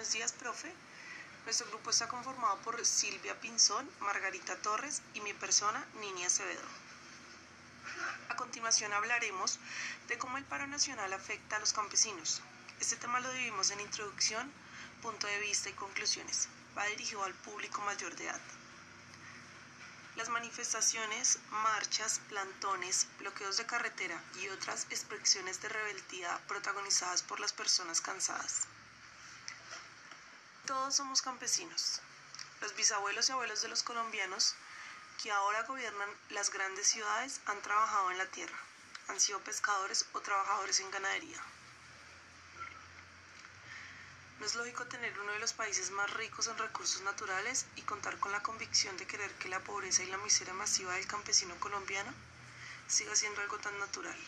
Buenos días, profe. Nuestro grupo está conformado por Silvia Pinzón, Margarita Torres y mi persona, Niña Acevedo. A continuación hablaremos de cómo el paro nacional afecta a los campesinos. Este tema lo dividimos en introducción, punto de vista y conclusiones. Va dirigido al público mayor de edad. Las manifestaciones, marchas, plantones, bloqueos de carretera y otras expresiones de rebeldía protagonizadas por las personas cansadas. Todos somos campesinos. Los bisabuelos y abuelos de los colombianos que ahora gobiernan las grandes ciudades han trabajado en la tierra, han sido pescadores o trabajadores en ganadería. No es lógico tener uno de los países más ricos en recursos naturales y contar con la convicción de querer que la pobreza y la miseria masiva del campesino colombiano siga siendo algo tan natural.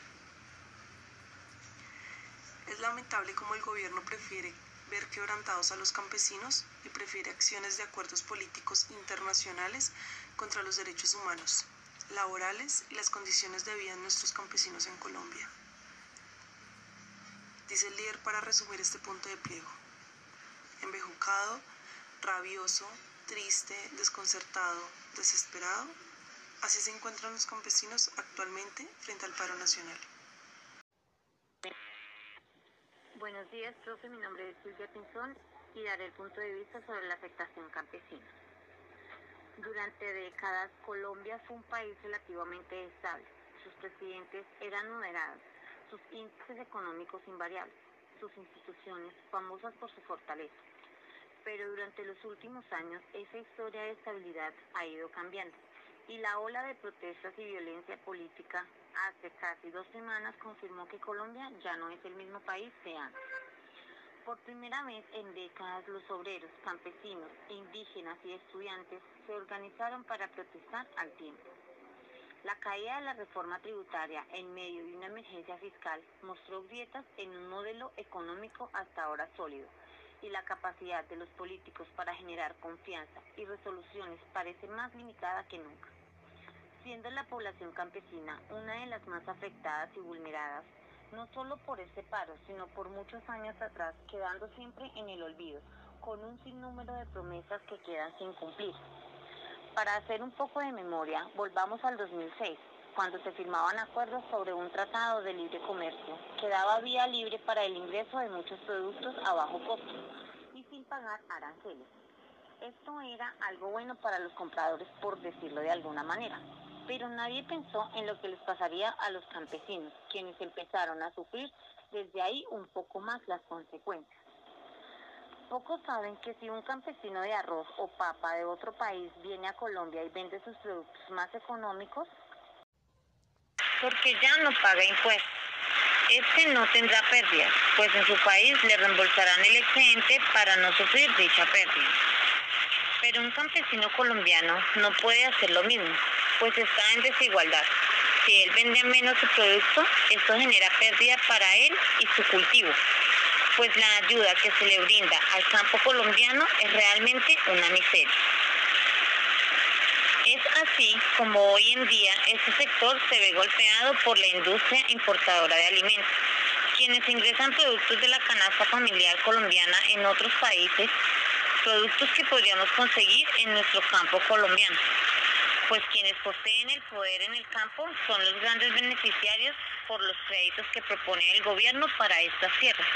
Es lamentable como el gobierno prefiere ver quebrantados a los campesinos y prefiere acciones de acuerdos políticos internacionales contra los derechos humanos, laborales y las condiciones de vida de nuestros campesinos en Colombia. Dice el líder para resumir este punto de pliego. Embejucado, rabioso, triste, desconcertado, desesperado, así se encuentran los campesinos actualmente frente al paro nacional. Buenos días, profe. Mi nombre es Silvia Pinzón y daré el punto de vista sobre la afectación campesina. Durante décadas, Colombia fue un país relativamente estable. Sus presidentes eran moderados, sus índices económicos invariables, sus instituciones famosas por su fortaleza. Pero durante los últimos años, esa historia de estabilidad ha ido cambiando y la ola de protestas y violencia política hace casi dos semanas confirmó que Colombia ya no es el mismo país de antes. Por primera vez en décadas los obreros, campesinos, indígenas y estudiantes se organizaron para protestar al tiempo. La caída de la reforma tributaria en medio de una emergencia fiscal mostró grietas en un modelo económico hasta ahora sólido y la capacidad de los políticos para generar confianza y resoluciones parece más limitada que nunca siendo la población campesina una de las más afectadas y vulneradas, no solo por este paro, sino por muchos años atrás, quedando siempre en el olvido, con un sinnúmero de promesas que quedan sin cumplir. Para hacer un poco de memoria, volvamos al 2006, cuando se firmaban acuerdos sobre un tratado de libre comercio que daba vía libre para el ingreso de muchos productos a bajo costo y sin pagar aranceles. Esto era algo bueno para los compradores, por decirlo de alguna manera pero nadie pensó en lo que les pasaría a los campesinos, quienes empezaron a sufrir desde ahí un poco más las consecuencias. Pocos saben que si un campesino de arroz o papa de otro país viene a Colombia y vende sus productos más económicos, porque ya no paga impuestos. Este no tendrá pérdidas, pues en su país le reembolsarán el excedente para no sufrir dicha pérdida. Pero un campesino colombiano no puede hacer lo mismo, pues está en desigualdad. Si él vende menos su producto, esto genera pérdida para él y su cultivo, pues la ayuda que se le brinda al campo colombiano es realmente una miseria. Así como hoy en día este sector se ve golpeado por la industria importadora de alimentos, quienes ingresan productos de la canasta familiar colombiana en otros países, productos que podríamos conseguir en nuestro campo colombiano pues quienes poseen el poder en el campo son los grandes beneficiarios por los créditos que propone el gobierno para estas tierras.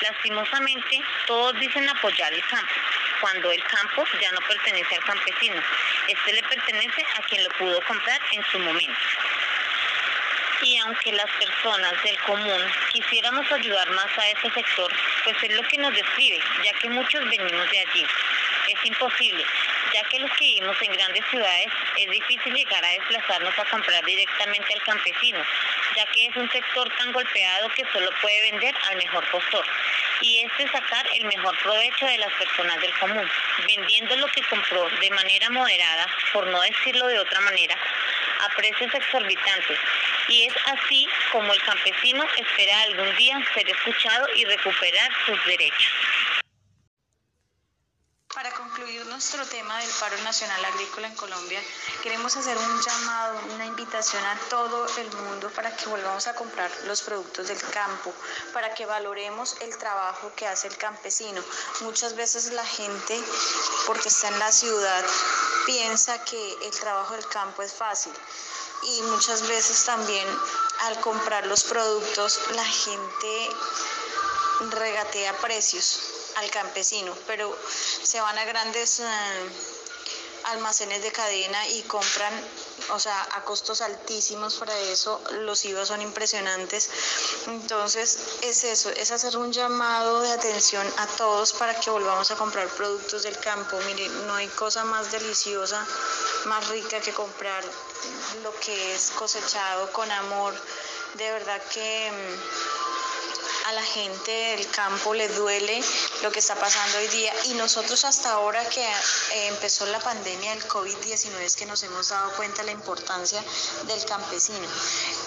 Lastimosamente, todos dicen apoyar el campo, cuando el campo ya no pertenece al campesino. Este le pertenece a quien lo pudo comprar en su momento. Y aunque las personas del común quisiéramos ayudar más a ese sector, pues es lo que nos describe, ya que muchos venimos de allí. Es imposible, ya que los que vivimos en grandes ciudades es difícil llegar a desplazarnos a comprar directamente al campesino, ya que es un sector tan golpeado que solo puede vender al mejor postor. Y este es sacar el mejor provecho de las personas del común, vendiendo lo que compró de manera moderada, por no decirlo de otra manera, a precios exorbitantes. Y es así como el campesino espera algún día ser escuchado y recuperar sus derechos. Nuestro tema del paro nacional agrícola en Colombia, queremos hacer un llamado, una invitación a todo el mundo para que volvamos a comprar los productos del campo, para que valoremos el trabajo que hace el campesino. Muchas veces la gente, porque está en la ciudad, piensa que el trabajo del campo es fácil y muchas veces también al comprar los productos la gente regatea precios al campesino, pero se van a grandes eh, almacenes de cadena y compran, o sea, a costos altísimos para eso, los IVA son impresionantes. Entonces, es eso, es hacer un llamado de atención a todos para que volvamos a comprar productos del campo. Miren, no hay cosa más deliciosa, más rica que comprar lo que es cosechado con amor. De verdad que mm, a la gente del campo le duele lo que está pasando hoy día y nosotros hasta ahora que eh, empezó la pandemia del COVID-19 es que nos hemos dado cuenta de la importancia del campesino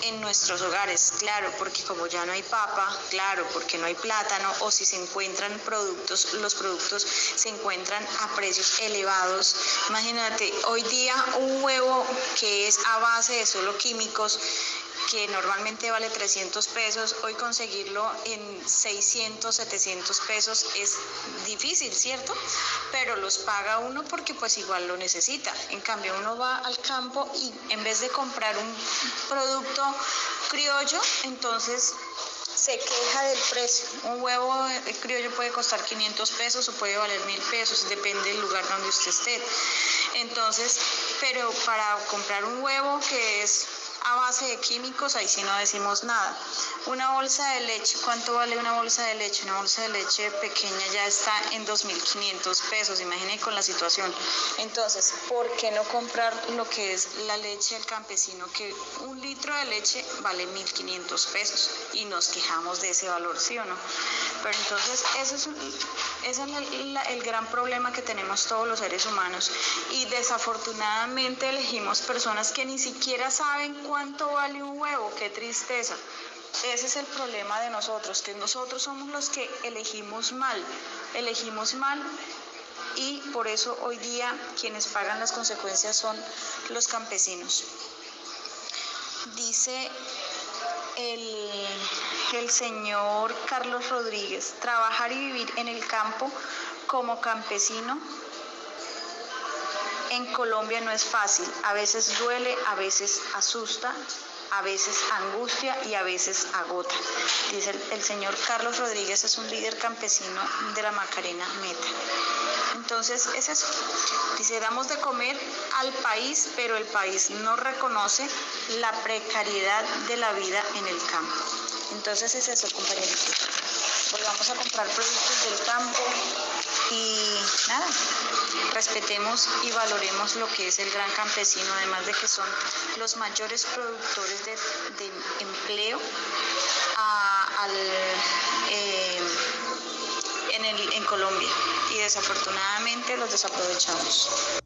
en nuestros hogares, claro, porque como ya no hay papa, claro, porque no hay plátano o si se encuentran productos, los productos se encuentran a precios elevados. Imagínate, hoy día un huevo que es a base de solo químicos que normalmente vale 300 pesos, hoy conseguirlo en 600, 700 pesos es difícil, ¿cierto? Pero los paga uno porque pues igual lo necesita. En cambio, uno va al campo y en vez de comprar un producto criollo, entonces se queja del precio. Un huevo criollo puede costar 500 pesos o puede valer 1000 pesos, depende del lugar donde usted esté. Entonces, pero para comprar un huevo que es a base de químicos, ahí sí no decimos nada. Una bolsa de leche, ¿cuánto vale una bolsa de leche? Una bolsa de leche pequeña ya está en 2.500 pesos, imaginen con la situación. Entonces, ¿por qué no comprar lo que es la leche del campesino? Que un litro de leche vale 1.500 pesos y nos quejamos de ese valor, ¿sí o no? Pero entonces, es, ese es el gran problema que tenemos todos los seres humanos y desafortunadamente elegimos personas que ni siquiera saben cuánto vale un huevo, qué tristeza. Ese es el problema de nosotros, que nosotros somos los que elegimos mal, elegimos mal y por eso hoy día quienes pagan las consecuencias son los campesinos. Dice el, señor Carlos Rodríguez, trabajar y vivir en el campo como campesino en Colombia no es fácil, a veces duele, a veces asusta, a veces angustia y a veces agota. Dice el, señor Carlos Rodríguez, es un líder campesino de la Macarena Meta. Entonces es eso. Dice, damos de comer al país, pero el país no reconoce la precariedad de la vida en el campo. Entonces es eso, compañeritos. Volvamos a comprar productos del campo y nada, respetemos y valoremos lo que es el gran campesino, además de que son los mayores productores de, empleo eh, en, en Colombia y desafortunadamente los desaprovechamos.